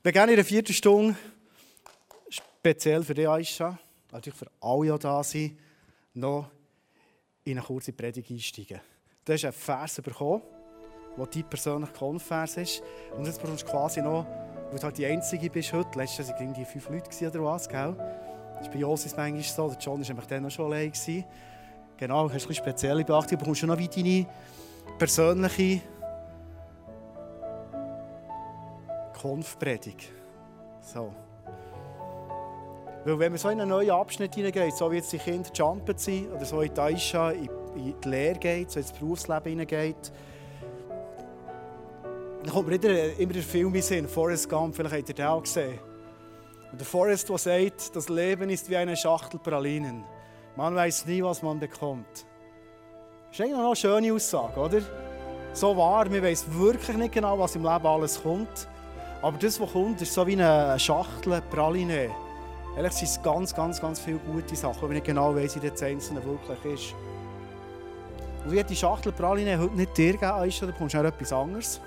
Wir gerne in der vierten Stunde, speziell für dich, Aisha, natürlich für alle, die da sind, noch in eine kurze Predigt einsteigen. Du hast einen Vers bekommen, der dein persönlicher Konvers ist. Und jetzt brauchst du quasi noch, weil du halt die Einzige bist heute, letztes Jahr waren die fünf Leute oder was, gell? Das ist bei Josis manchmal so, der John war nämlich dann noch schon allein. Genau, du hast ein bisschen spezielle Beachtung, du bekommst schon noch wie deine persönliche Konfpredigt. So. Weil wenn man so in einen neuen Abschnitt hineingeht, so wie jetzt die Kinder jumpen sind, oder so in die Aisha, in, in die Lehre geht, so ins Berufsleben hineingeht, dann kommt mir immer, immer der Film in Sinn, Forrest Gump, vielleicht habt ihr den auch gesehen. Und der Forrest, der sagt, das Leben ist wie eine Schachtel Pralinen. Man weiß nie, was man bekommt. Das ist eigentlich noch eine schöne Aussage, oder? So wahr, man weiß wirklich nicht genau, was im Leben alles kommt. Aber das, was kommt, ist so wie eine Schachtel Praline. Ehrlich sind es ganz, ganz, ganz viele gute Sachen, wenn ich genau weiss, wie das Einzelne wirklich ist. Und ich die Schachtel Praline heute nicht dir geben, Aisha, da bekommst du auch etwas anderes.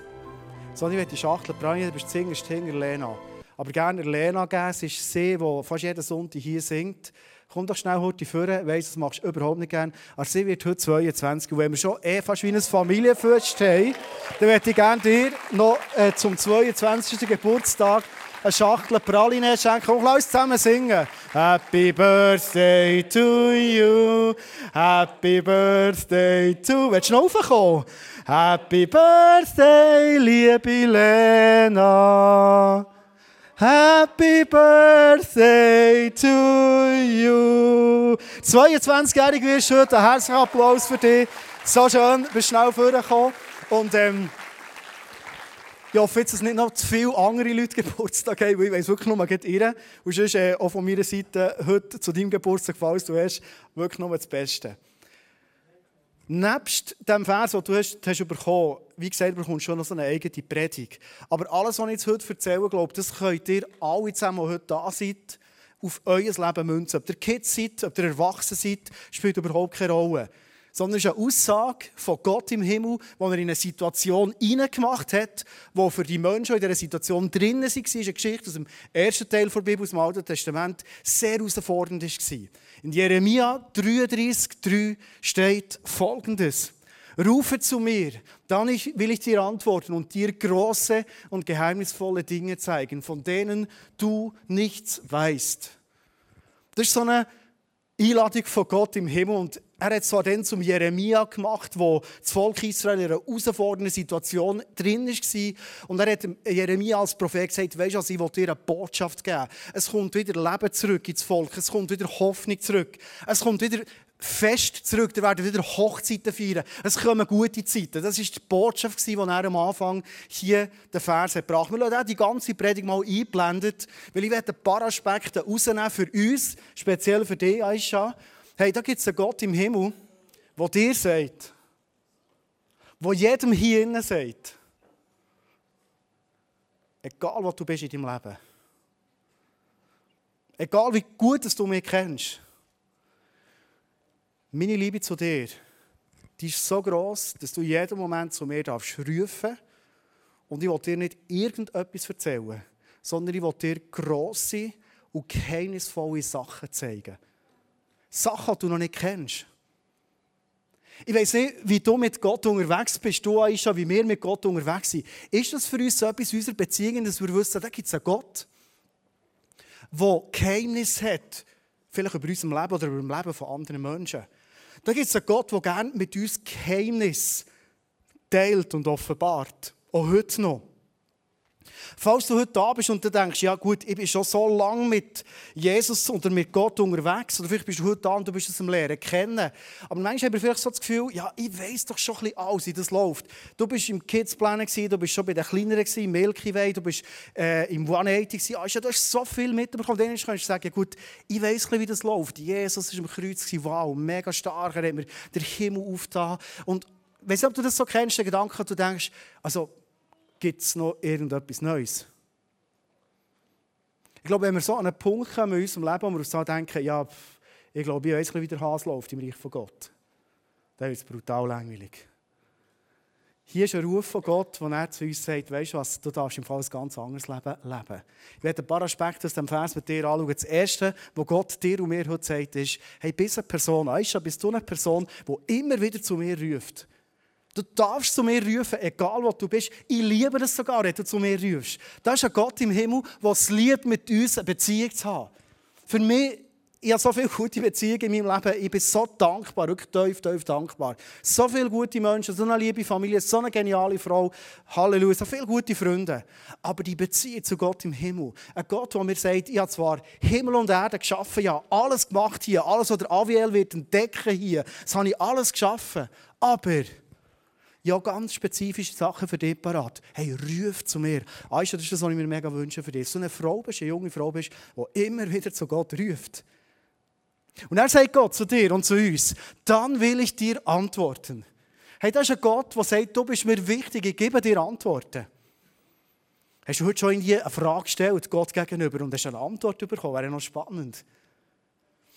Sondern ich die Schachtel Praline, du bist zingerst hinter Lena. Aber gerne Lena geben, sie ist sie, die fast jeden Sonntag hier singt. Komm doch schnell heute vorne, weiss, das machst du überhaupt nicht gerne. Aber sie wird heute 22. Und wenn wir schon eh fast wie ein Familienfest haben, dann möchte ich gerne dir noch äh, zum 22. Geburtstag eine Schachtel Praline schenken. Komm, lass uns zusammen singen. Happy Birthday to you. Happy Birthday to... Willst du noch raufkommen? Happy Birthday, liebe Lena. Happy Birthday to you. 22-jährig wirst du heute. Herzlichen Applaus für dich. So schön, bist schnell vorgekommen. Und ähm, ich hoffe jetzt, dass nicht noch zu viele andere Leute Geburtstag haben, weil ich weiss wirklich nur, geht ihr. Und sonst äh, auch von meiner Seite heute zu deinem Geburtstag, falls du hast, wirklich nur das Beste. Nebst dem Vers, den du hast, hast bekommen, wie gesagt, bekommst du schon noch so eine eigene Predigt. Aber alles, was ich jetzt heute erzähle, glaube das könnt ihr alle zusammen, die heute da seid, auf euer Leben münzen. Ob ihr Kids seid, ob ihr erwachsen seid, spielt überhaupt keine Rolle. Sondern es ist eine Aussage von Gott im Himmel, die er in eine Situation hineingemacht hat, wo für die Menschen, die in dieser Situation drinnen waren, ist eine Geschichte aus dem ersten Teil der Bibel, aus dem Alten Testament, sehr herausfordernd war. In Jeremia 33,3 steht folgendes. Rufe zu mir, dann will ich dir antworten und dir große und geheimnisvolle Dinge zeigen, von denen du nichts weißt. Das ist so eine Einladung von Gott im Himmel und er hat zwar dann zum Jeremia gemacht, wo das Volk Israel in einer herausfordernden Situation drin war. Und er hat Jeremia als Prophet gesagt, weisst du, ich will dir eine Botschaft geben. Es kommt wieder Leben zurück ins Volk. Es kommt wieder Hoffnung zurück. Es kommt wieder Fest zurück. Da werden wieder Hochzeiten feiern. Es kommen gute Zeiten. Das war die Botschaft, die er am Anfang hier den Vers gebracht hat. Wir haben die ganze Predigt mal eingeblendet, weil ich ein paar Aspekte rausnehmen für uns, speziell für dich, Aisha. Hey, da gibt es einen Gott im Himmel, der dir sagt, der jedem hier innen sagt, egal was du bist in deinem Leben, egal wie gut du mich kennst, meine Liebe zu dir, die ist so groß, dass du jeden Moment zu mir darfst rufen und ich will dir nicht irgendetwas erzählen, sondern ich will dir grosse und geheimnisvolle Sachen zeigen. Sachen, die du noch nicht kennst. Ich weiß nicht, wie du mit Gott unterwegs bist, du Aisha, wie wir mit Gott unterwegs sind. Ist das für uns so etwas in unserer Beziehung, dass wir wissen, da gibt es einen Gott, der Geheimnis hat, vielleicht über unser Leben oder über das Leben von anderen Menschen. Da gibt es einen Gott, der gerne mit uns Geheimnis teilt und offenbart. Auch heute noch. Falls du heute da bist und du denkst, ja gut, ich bin schon so lange mit Jesus oder mit Gott unterwegs, oder vielleicht bist du heute da und du bist es am Lehren kennen. Aber manchmal habe ich vielleicht so das Gefühl, ja, ich weiß doch schon ein bisschen alles, wie das läuft. Du bist im Kidsplan, du bist schon bei den Kleineren, im Milky Way, du bist äh, im 180, ah, du hast so viel mitbekommen. Dann kannst du sagen, ja, gut, ich weiß wie das läuft. Jesus war am Kreuz, wow, mega stark, er hat mir den Himmel aufgetan. Und weißt du, ob du das so kennst, den Gedanken, du denkst, also gibt es noch irgendetwas Neues. Ich glaube, wenn wir so an einen Punkt kommen in unserem Leben, wo wir uns so denken, ja, ich glaube, ich weiß, wie der Hase läuft im Reich von Gott, dann ist es brutal langweilig. Hier ist ein Ruf von Gott, wo er zu uns sagt, weißt du was, du darfst im Fall ein ganz anderes Leben leben. Ich werde ein paar Aspekte aus dem Vers mit dir anschauen. Das Erste, was Gott dir und mir heute sagt, ist, hey, bist eine Person, Aisha, bist du eine Person, die immer wieder zu mir ruft. Du darfst zu mir rufen, egal wo du bist. Ich liebe es sogar, wenn du zu mir rufst. Das ist ein Gott im Himmel, der es liebt, mit uns eine Beziehung zu haben. Für mich ich habe so viele gute Beziehungen in meinem Leben. Ich bin so dankbar, wirklich tief, tief dankbar. So viele gute Menschen, so eine liebe Familie, so eine geniale Frau. Halleluja, so viele gute Freunde. Aber die Beziehung zu Gott im Himmel. Ein Gott, der mir sagt, ich habe zwar Himmel und Erde geschaffen, ja, alles gemacht hier, alles, was der Aviel wird entdecken hier, das habe ich alles geschaffen. Aber ja, ganz spezifische Sachen für dich parat. Hey, ruf zu mir. Du, das ist das, was ich mir mega wünsche für dich. So eine Frau bist, eine junge Frau bist, die immer wieder zu Gott ruft. Und er sagt Gott zu dir und zu uns, dann will ich dir antworten. Hey, das ist ein Gott, der sagt, du bist mir wichtig, ich gebe dir Antworten. Hast du heute schon eine Frage gestellt, Gott gegenüber, und hast eine Antwort bekommen? Wäre noch spannend.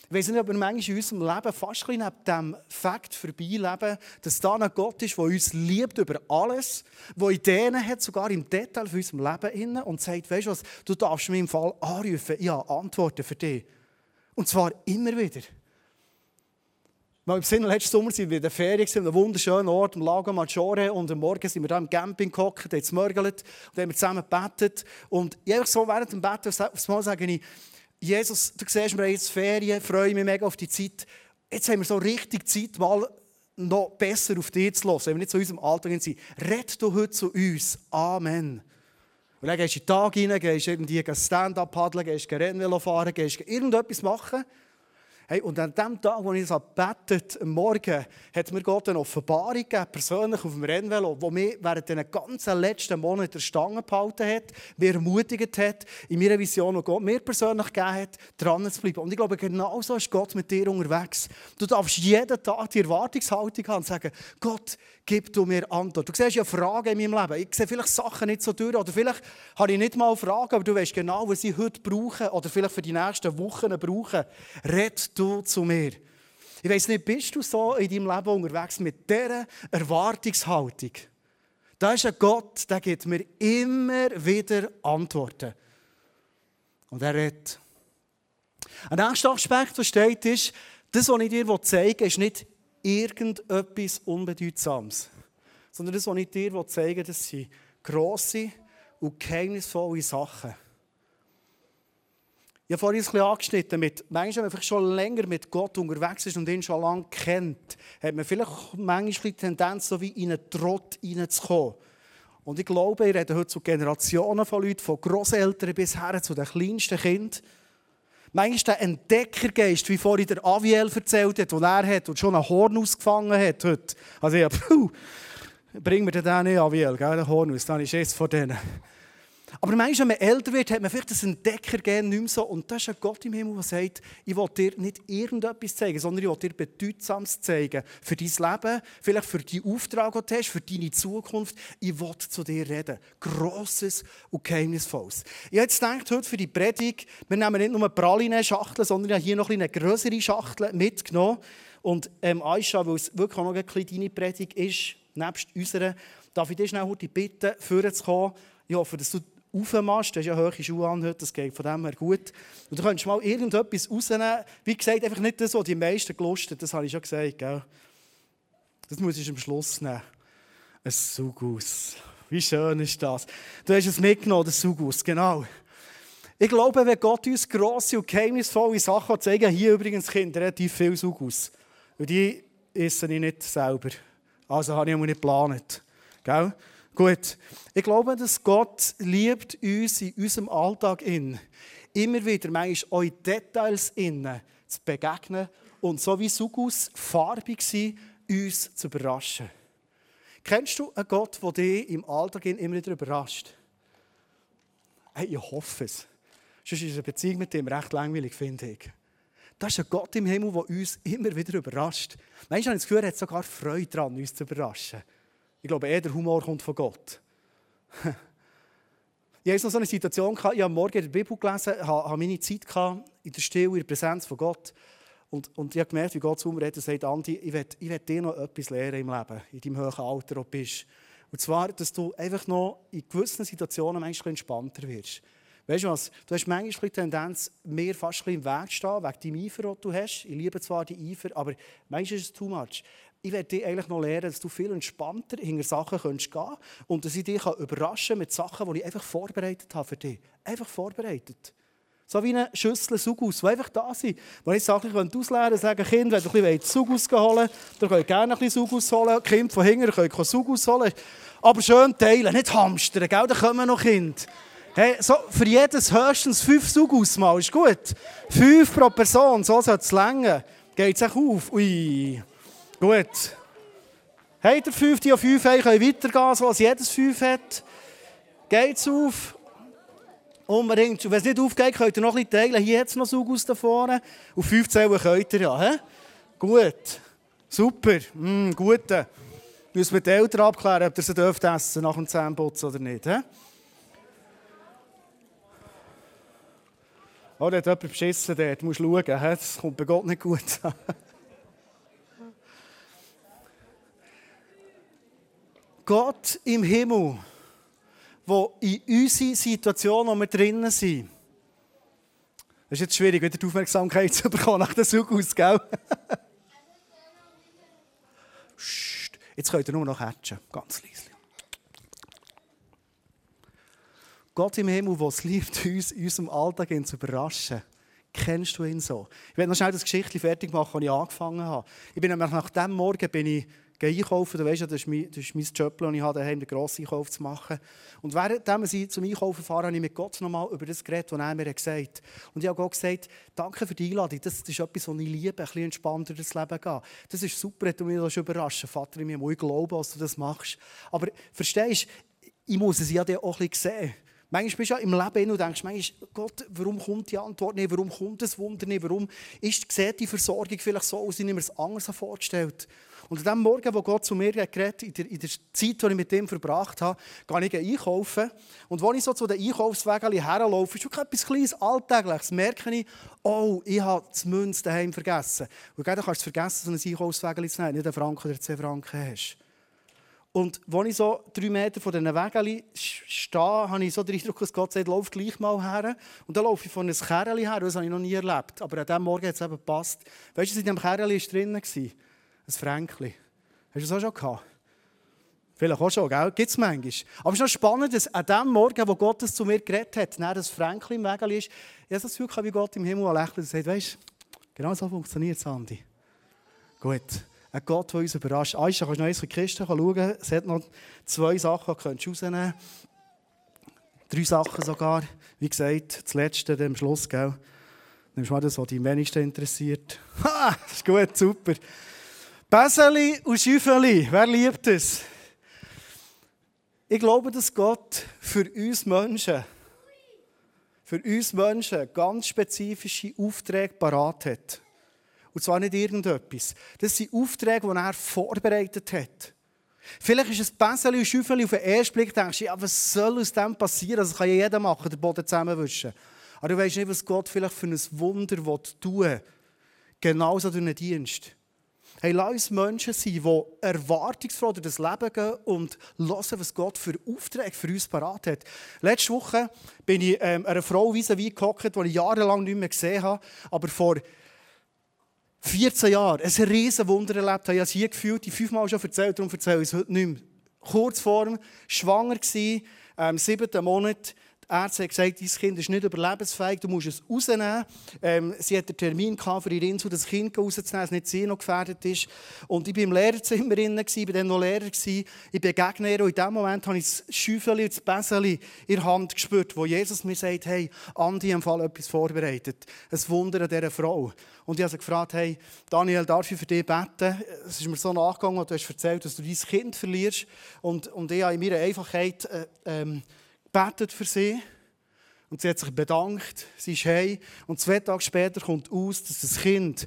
Ich weiß nicht, ob wir manchmal in unserem Leben fast ein neben dem Fakt vorbeileben, dass da ein Gott ist, der uns liebt über alles, der Ideen hat, sogar im Detail für unser Leben und sagt, weißt du was, du darfst mich im Fall anrufen, ja, Antworten für dich. Und zwar immer wieder. Weil im letzten Sommer sind wir in der Ferien, an einem wunderschönen Ort, am Lago Maggiore. Und am Morgen sind wir da im Camping gehockt, haben gemörgelt und haben zusammen gebetet. Und einfach so während dem Betten, aufs Mal sage ich, Jesus, du siehst, wir haben jetzt Ferien, freue mich mega auf die Zeit. Jetzt haben wir so richtig Zeit, mal noch besser auf dich zu hören, wenn wir nicht zu unserem Alltag sind. Red du heute zu uns. Amen. Und dann gehst du in den Tag rein, gehst irgendwie Stand-up paddeln, gehst Rennvelo fahren, gehst irgendetwas machen. Hey, und an dem Tag, wo ich das betet, am Morgen, hat mir Gott eine Offenbarung gegeben, persönlich auf dem Rennvelo, die mich während den ganzen letzten Monaten Stange gehalten hat, mir ermutigt hat, in meiner Vision, die Gott mir persönlich gegeben hat, dran zu bleiben. Und ich glaube, genau so ist Gott mit dir unterwegs. Du darfst jeden Tag die Erwartungshaltung haben und sagen, Gott, gib du mir Antwort. Du siehst ja Fragen in meinem Leben. Ich sehe vielleicht Sachen nicht so durch oder vielleicht habe ich nicht mal Fragen, aber du weißt genau, was ich heute brauche oder vielleicht für die nächsten Wochen brauche. Red du zu mir. Ich weiß nicht, bist du so in deinem Leben unterwegs mit dieser Erwartungshaltung? Da ist ein Gott, der gibt mir immer wieder Antworten. Und er redet. Ein nächster Aspekt, der steht, ist, das, was ich dir zeigen will, ist nicht irgendetwas Unbedeutsames, sondern das, was ich dir zeigen will, das sind grosse und geheimnisvolle Sachen. Ich habe vorhin ein bisschen angeschnitten mit, manchmal, wenn man schon länger mit Gott unterwegs ist und ihn schon lange kennt, hat man vielleicht manchmal die Tendenz, so wie in einen Trott reinzukommen. Und ich glaube, ich rede heute zu Generationen von Leuten, von Großeltern bis her zu den kleinsten Kindern. Manchmal der Entdeckergeist, wie vorhin der Aviel erzählt hat, den er hat und schon einen Horn ausgefangen hat heute. Also ja, puh, bring mir den nicht, Aviel, gell, den Horn aus, dann ist es von denen. Aber manchmal, wenn man älter wird, hat man vielleicht das Entdecker gerne nicht mehr so. Und das ist ein Gott im Himmel, der sagt, ich will dir nicht irgendetwas zeigen, sondern ich will dir Bedeutsames zeigen. Für dein Leben, vielleicht für die Auftrag, den du hast, für deine Zukunft. Ich will zu dir reden. Grosses und Geheimnisvolles. Ich habe jetzt gedacht, heute für die Predigt, wir nehmen nicht nur eine Praline-Schachtel, sondern ich habe hier noch eine größere Schachtel mitgenommen. Und ähm, Aisha, weil es wirklich auch noch eine kleine Predigt ist, nebst unserer, darf ich dich schnell heute bitten, vorzukommen. Ich hoffe, dass du aufmachst, du hast ja hohe Schuhe an das geht von dem her gut. Und du könntest mal irgendetwas rausnehmen. Wie gesagt, einfach nicht das, was die meisten gelustet das habe ich schon gesagt. Gell? Das muss ich am Schluss nehmen. Ein Sugus. Wie schön ist das? Du hast es mitgenommen, das Sugus, genau. Ich glaube, wenn Gott uns grosse und geheimnisvolle Sachen zeigen, hier übrigens Kinder relativ viel Sugus. Und die esse ich nicht selber. Also habe ich nicht geplant. Gell? Gut, ich glaube, dass Gott liebt uns in unserem Alltag in, immer wieder manchmal auch in Details innen zu begegnen und so wie Sugus farbig sein, uns zu überraschen. Kennst du einen Gott, der dich im Alltag immer wieder überrascht? Hey, ich hoffe es. Sonst ist eine Beziehung mit dem recht langweilig, finde ich. Das ist ein Gott im Himmel, der uns immer wieder überrascht. Manchmal habe ich das Gefühl, er hat sogar Freude daran, uns zu überraschen. Ich glaube, eher der Humor kommt von Gott. ich hatte noch so eine Situation, ich habe morgen in der Bibel gelesen, habe meine Zeit in der Stille, in der Präsenz von Gott. Und, und ich habe gemerkt, wie Gott zu mir redet und sagt, Andi, ich will, ich will dir noch etwas lernen im Leben, in deinem hohen Alter, ob du bist. Und zwar, dass du einfach noch in gewissen Situationen manchmal entspannter wirst. Weißt du was? Du hast manchmal die Tendenz, mir fast im Weg zu stehen, wegen deinem Eifer, den du hast. Ich liebe zwar die Eifer, aber manchmal ist es too much. Ich werde dir eigentlich noch lernen, dass du viel entspannter hinter Sachen gehen kannst und dass ich dich überraschen kann mit Sachen, die ich einfach vorbereitet habe für dich. Einfach vorbereitet. So wie eine Schüssel Sugus, die einfach da sind. Wenn ich Sachen ausleeren könnte, sagen, Kind, wenn du ein bisschen Sugus holen dann könnt ihr gerne ein bisschen Sugus holen. Kind von hinten könnt Sugus holen. Aber schön teilen, nicht hamstern, gell? da kommen noch Kinder. Hey, so für jedes höchstens fünf Sugus mal, ist gut. Fünf pro Person, so soll es länger. Geht es auch auf? Ui, gut. Habt ihr fünf, die auf fünf haben, können weitergehen, so als jedes fünf hat. Geht es auf? Unbedingt. Und wenn es nicht aufgeht, könnt ihr noch ein teilen. Hier hat es noch Saugus da vorne. Auf 15 könnt ihr ja. He? Gut. Super. Mm, gut. Müssen wir die Eltern abklären, ob ihr sie dürft essen nach dem Zähneputzen oder nicht. He? Oh, da hat jemand beschissen dort. Du musst schauen. He? Das kommt bei Gott nicht gut. Gott im Himmel wo in unserer Situation, wo wir drinnen sind, es ist jetzt schwierig, wieder die Aufmerksamkeit zu bekommen nach dem Zug aus, gell? Jetzt könnt ihr nur noch hatchen, ganz leise. Gott im Himmel, der es liebt, uns in unserem Alltag zu überraschen. Kennst du ihn so? Ich werde noch schnell das Geschichtchen fertig machen, das ich angefangen habe. Ich bin nach dem Morgen bin ich einkaufen. Du weißt ja, das ist mein, das mein Job, den ich habe, daheim den grossen Einkauf zu machen. Und während ich zum Einkaufen fahre, habe ich mit Gott nochmal über das geredet, was er mir gesagt hat. Und ich habe Gott gesagt, danke für die Einladung. Das, das ist etwas, was ich liebe, ein bisschen entspannter durchs Leben gehen. Das ist super, du mich das überraschen Vater, ich muss glauben, dass du das machst. Aber verstehst du, ich muss es ja auch ein bisschen sehen. Manchmal bist du ja im Leben und denkst, manchmal, Gott, warum kommt die Antwort nicht? Warum kommt das Wunder nicht? Warum ist, sieht die Versorgung vielleicht so aus, wie ich mir es anders vorgestellt Und an dem Morgen, wo Gott zu mir geredet in der, in der Zeit, die ich mit ihm verbracht habe, gehe ich einkaufen. Und als ich so zu den Einkaufswegen herlaufe, ist schon etwas Kleines, Alltägliches, merke ich, oh, ich habe das Münz daheim vergessen. Und dann kannst du vergessen, so ein Einkaufsweg zu nehmen, nicht einen Franken oder zwei Franken hast. Und als ich so drei Meter von diesen Wegen stehe, habe ich so den Eindruck, dass Gott sagt, lauf gleich mal her. Und dann laufe ich von einem Kerl her, das habe ich noch nie erlebt. Aber an diesem Morgen hat es eben gepasst. Weißt du, in diesem Kerl drinnen war? Ein Fränkli. Hast du das auch schon gehabt? Vielleicht auch schon, gell? Gibt es manchmal. Aber es ist noch spannend, dass an dem Morgen, wo Gott zu mir geredet hat, dann das Fränkli im Weg ist, ich habe das Gefühl, wie Gott im Himmel lächelt und sagt, weißt du, genau so funktioniert es, Andi. Gut ein Gott, der uns überrascht. Aisha, kannst du noch eins von Kisten schauen? Es hat noch zwei Sachen, die du rausnehmen Drei Sachen sogar. Wie gesagt, das letzte am Schluss, gell? Nimmst du mal das, was dich am wenigsten interessiert. Ha, das ist gut, super. Bäseli und Schüffeli, wer liebt es? Ich glaube, dass Gott für uns Menschen, für uns Menschen ganz spezifische Aufträge parat hat. Und zwar nicht irgendetwas. Das sind Aufträge, die er vorbereitet hat. Vielleicht ist ein Bäseli und Schüffeli auf den ersten Blick, denkst du, ja, was soll aus dem passieren? Das kann ja jeder machen, den Boden zusammenwischen. Aber du weißt nicht, was Gott vielleicht für ein Wunder tun will. Genauso durch einen Dienst. Hey, lass uns Menschen sein, die erwartungsfroh durch das Leben gehen und hören, was Gott für Aufträge für uns parat hat. Letzte Woche bin ich ähm, einer Frau vis-à-vis gehockt, die ich jahrelang nicht mehr gesehen habe, aber vor 14 Jahre, ein riesen Wunder erlebt. Ich habe es hier gefühlt, die fünfmal schon erzählt, darum erzähle ich es heute nicht mehr. Kurzform, schwanger gewesen, ähm, siebten Monat, die haben gesagt, dein Kind ist nicht überlebensfähig, du musst es rausnehmen. Ähm, sie hat den Termin für ihre Insel, das Kind rauszunehmen, dass nicht sie noch gefährdet ist. Und ich war im Lehrerzimmer, drin, ich war dann noch Lehrer, ich begegne ihr und in dem Moment habe ich das Schäufeli und das Bäseli in der Hand gespürt, wo Jesus mir sagt, hey, Andi, im Fall etwas vorbereitet. Ein Wunder an dieser Frau. Und ich habe sie gefragt, hey, Daniel, darf ich für dich beten? Es ist mir so nachgegangen, du hast erzählt, dass du dein Kind verlierst. Und, und ich habe in meiner Einfachheit äh, ähm, betet für sie. Und sie hat sich bedankt, sie ist heim. Und zwei Tage später kommt aus, dass das Kind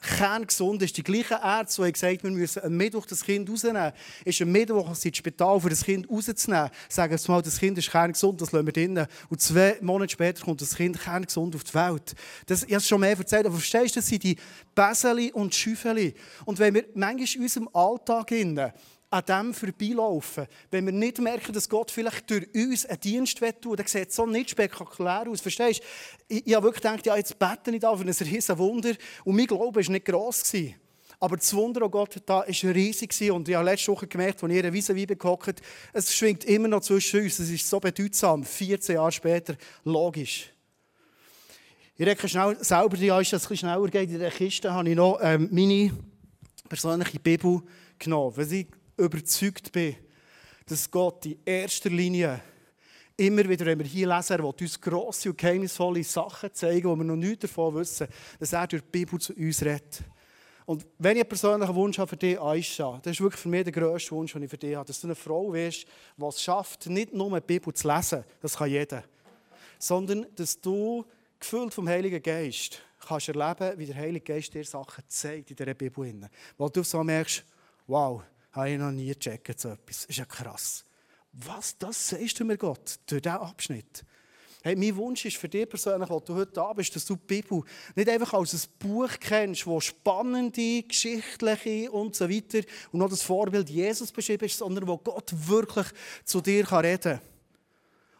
kerngesund ist. Die gleichen Ärzte, die gesagt wir müssen am Mittwoch das Kind rausnehmen, ist am Mittwoch ins Spital, für das Kind rauszunehmen. Sagen sie mal, das Kind ist kerngesund, das lassen wir drinnen. Und zwei Monate später kommt das Kind kerngesund auf die Welt. Das, ich habe es schon mehr erzählt, aber verstehst du, das sind die Bäseli und Schüffeli. Und wenn wir manchmal in unserem Alltag an dem vorbeilaufen. Wenn wir nicht merken, dass Gott vielleicht durch uns einen Dienst tun dann sieht es so nicht spektakulär aus. Verstehst du? Ich, ich habe wirklich gedacht, ja, jetzt bete ich da für ein riesen Wunder. Und mein Glaube war nicht gross. Gewesen. Aber das Wunder, oh Gott, da war riesig. Und ich habe letzte Woche gemerkt, als ihr eine Wiese gehockt es schwingt immer noch zwischen uns. Es ist so bedeutsam, 14 Jahre später, logisch. Ich rede schnell selber, ja, ist, dass es schneller geht. In der Kiste habe ich noch ähm, meine persönliche Bibel genommen, ich überzeugt bin, dass Gott in erster Linie immer wieder, wenn wir hier lesen, er will uns grosse und geheimnisvolle Sachen zeigen, wo wir noch nichts davon wissen, dass er durch die Bibel zu uns redet. Und wenn ich einen persönlichen Wunsch habe für dich, Aisha, das ist wirklich für mich der grösste Wunsch, den ich für dich habe, dass du eine Frau wirst, die es schafft, nicht nur die Bibel zu lesen, das kann jeder, sondern dass du, gefüllt vom Heiligen Geist, kannst erleben, wie der Heilige Geist dir Sachen zeigt in dieser Bibel. Weil du so merkst, wow, habe ich noch nie gecheckt, so etwas. Das ist ja krass. Was, das sagst du mir Gott, durch diesen Abschnitt. Hey, mein Wunsch ist für dich persönlich, wo du heute da bist, dass du die Bibel nicht einfach als ein Buch kennst, wo spannende, geschichtliche und so weiter und noch das Vorbild Jesus beschrieben ist, sondern wo Gott wirklich zu dir reden kann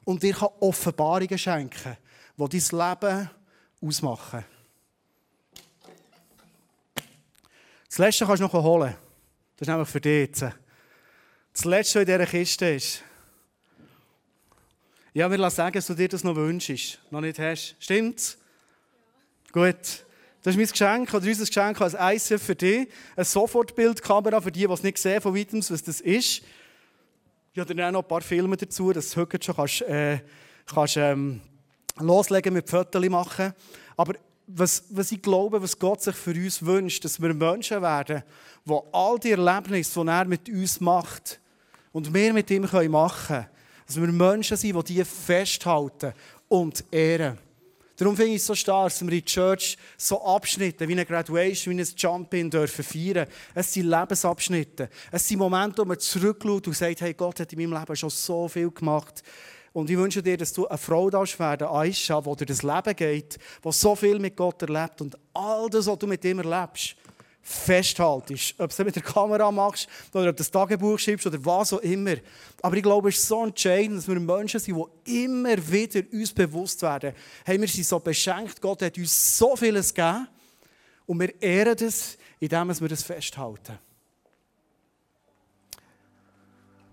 und dir kann Offenbarungen schenken kann, die dein Leben ausmachen. Das Letzte kannst du noch holen. Das ist nämlich für dich jetzt. Das Letzte, was in dieser Kiste ist, ja, wir lassen sagen, dass du dir das noch wünschst, noch nicht hast. Stimmt's? Ja. Gut. Das ist mein Geschenk, oder unser Geschenk als ICF für dich. Eine Sofortbildkamera für die, die es nicht sehen von weitem, was das ist. Ich habe dann noch ein paar Filme dazu, dass du heute schon kannst, äh, kannst, ähm, loslegen mit Fotos machen. Aber was, was ich glaube, was Gott sich für uns wünscht, dass wir Menschen werden, die all die Erlebnisse, die er mit uns macht und wir mit ihm machen können, dass wir Menschen sind, die die festhalten und ehren. Darum finde ich es so stark, dass wir in der Church so Abschnitte wie eine Graduation, wie ein Jump-In dürfen feiern. Es sind Lebensabschnitte. Es sind Momente, wo man zurückschaut und sagt, hey, Gott hat in meinem Leben schon so viel gemacht. Und ich wünsche dir, dass du eine Frau darfst werden, Aisha, die durch das Leben geht, die so viel mit Gott erlebt und all das, was du mit ihm erlebst, festhaltest. Ob du es mit der Kamera machst oder ob du das Tagebuch schreibst oder was auch immer. Aber ich glaube, es ist so entscheidend, dass wir Menschen sind, die immer wieder uns bewusst werden, hey, wir sind so beschenkt, Gott hat uns so vieles gegeben und wir ehren das, indem wir das festhalten.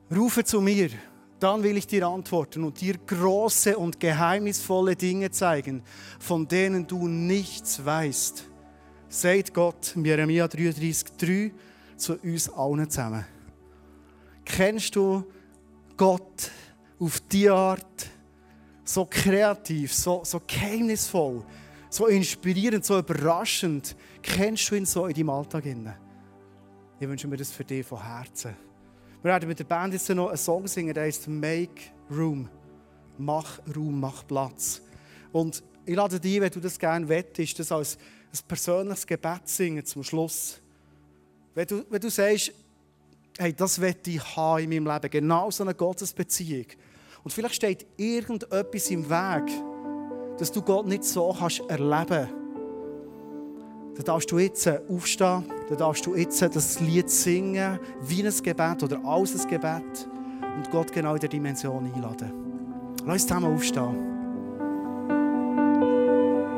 Rufe zu mir, dann will ich dir antworten und dir große und geheimnisvolle Dinge zeigen, von denen du nichts weißt sagt Gott Jeremia 33,3 zu uns allen zusammen. Kennst du Gott auf die Art so kreativ, so, so geheimnisvoll, so inspirierend, so überraschend? Kennst du ihn so in deinem Alltag? Ich wünsche mir das für dich von Herzen. Wir werden mit der Band jetzt noch einen Song singen, der heißt Make Room. Mach Raum, mach Platz. Und ich lade dich, wenn du das gerne wettest, das als ein persönliches Gebet singen zum Schluss. Wenn du, wenn du sagst, hey, das wette ich haben in meinem Leben, genau so eine Gottesbeziehung. Und vielleicht steht irgendetwas im Weg, dass du Gott nicht so kannst erleben kannst. Dann darfst du jetzt aufstehen, dann darfst du jetzt das Lied singen, wie ein Gebet oder als ein Gebet und Gott genau in der Dimension einladen. Lass uns zusammen aufstehen.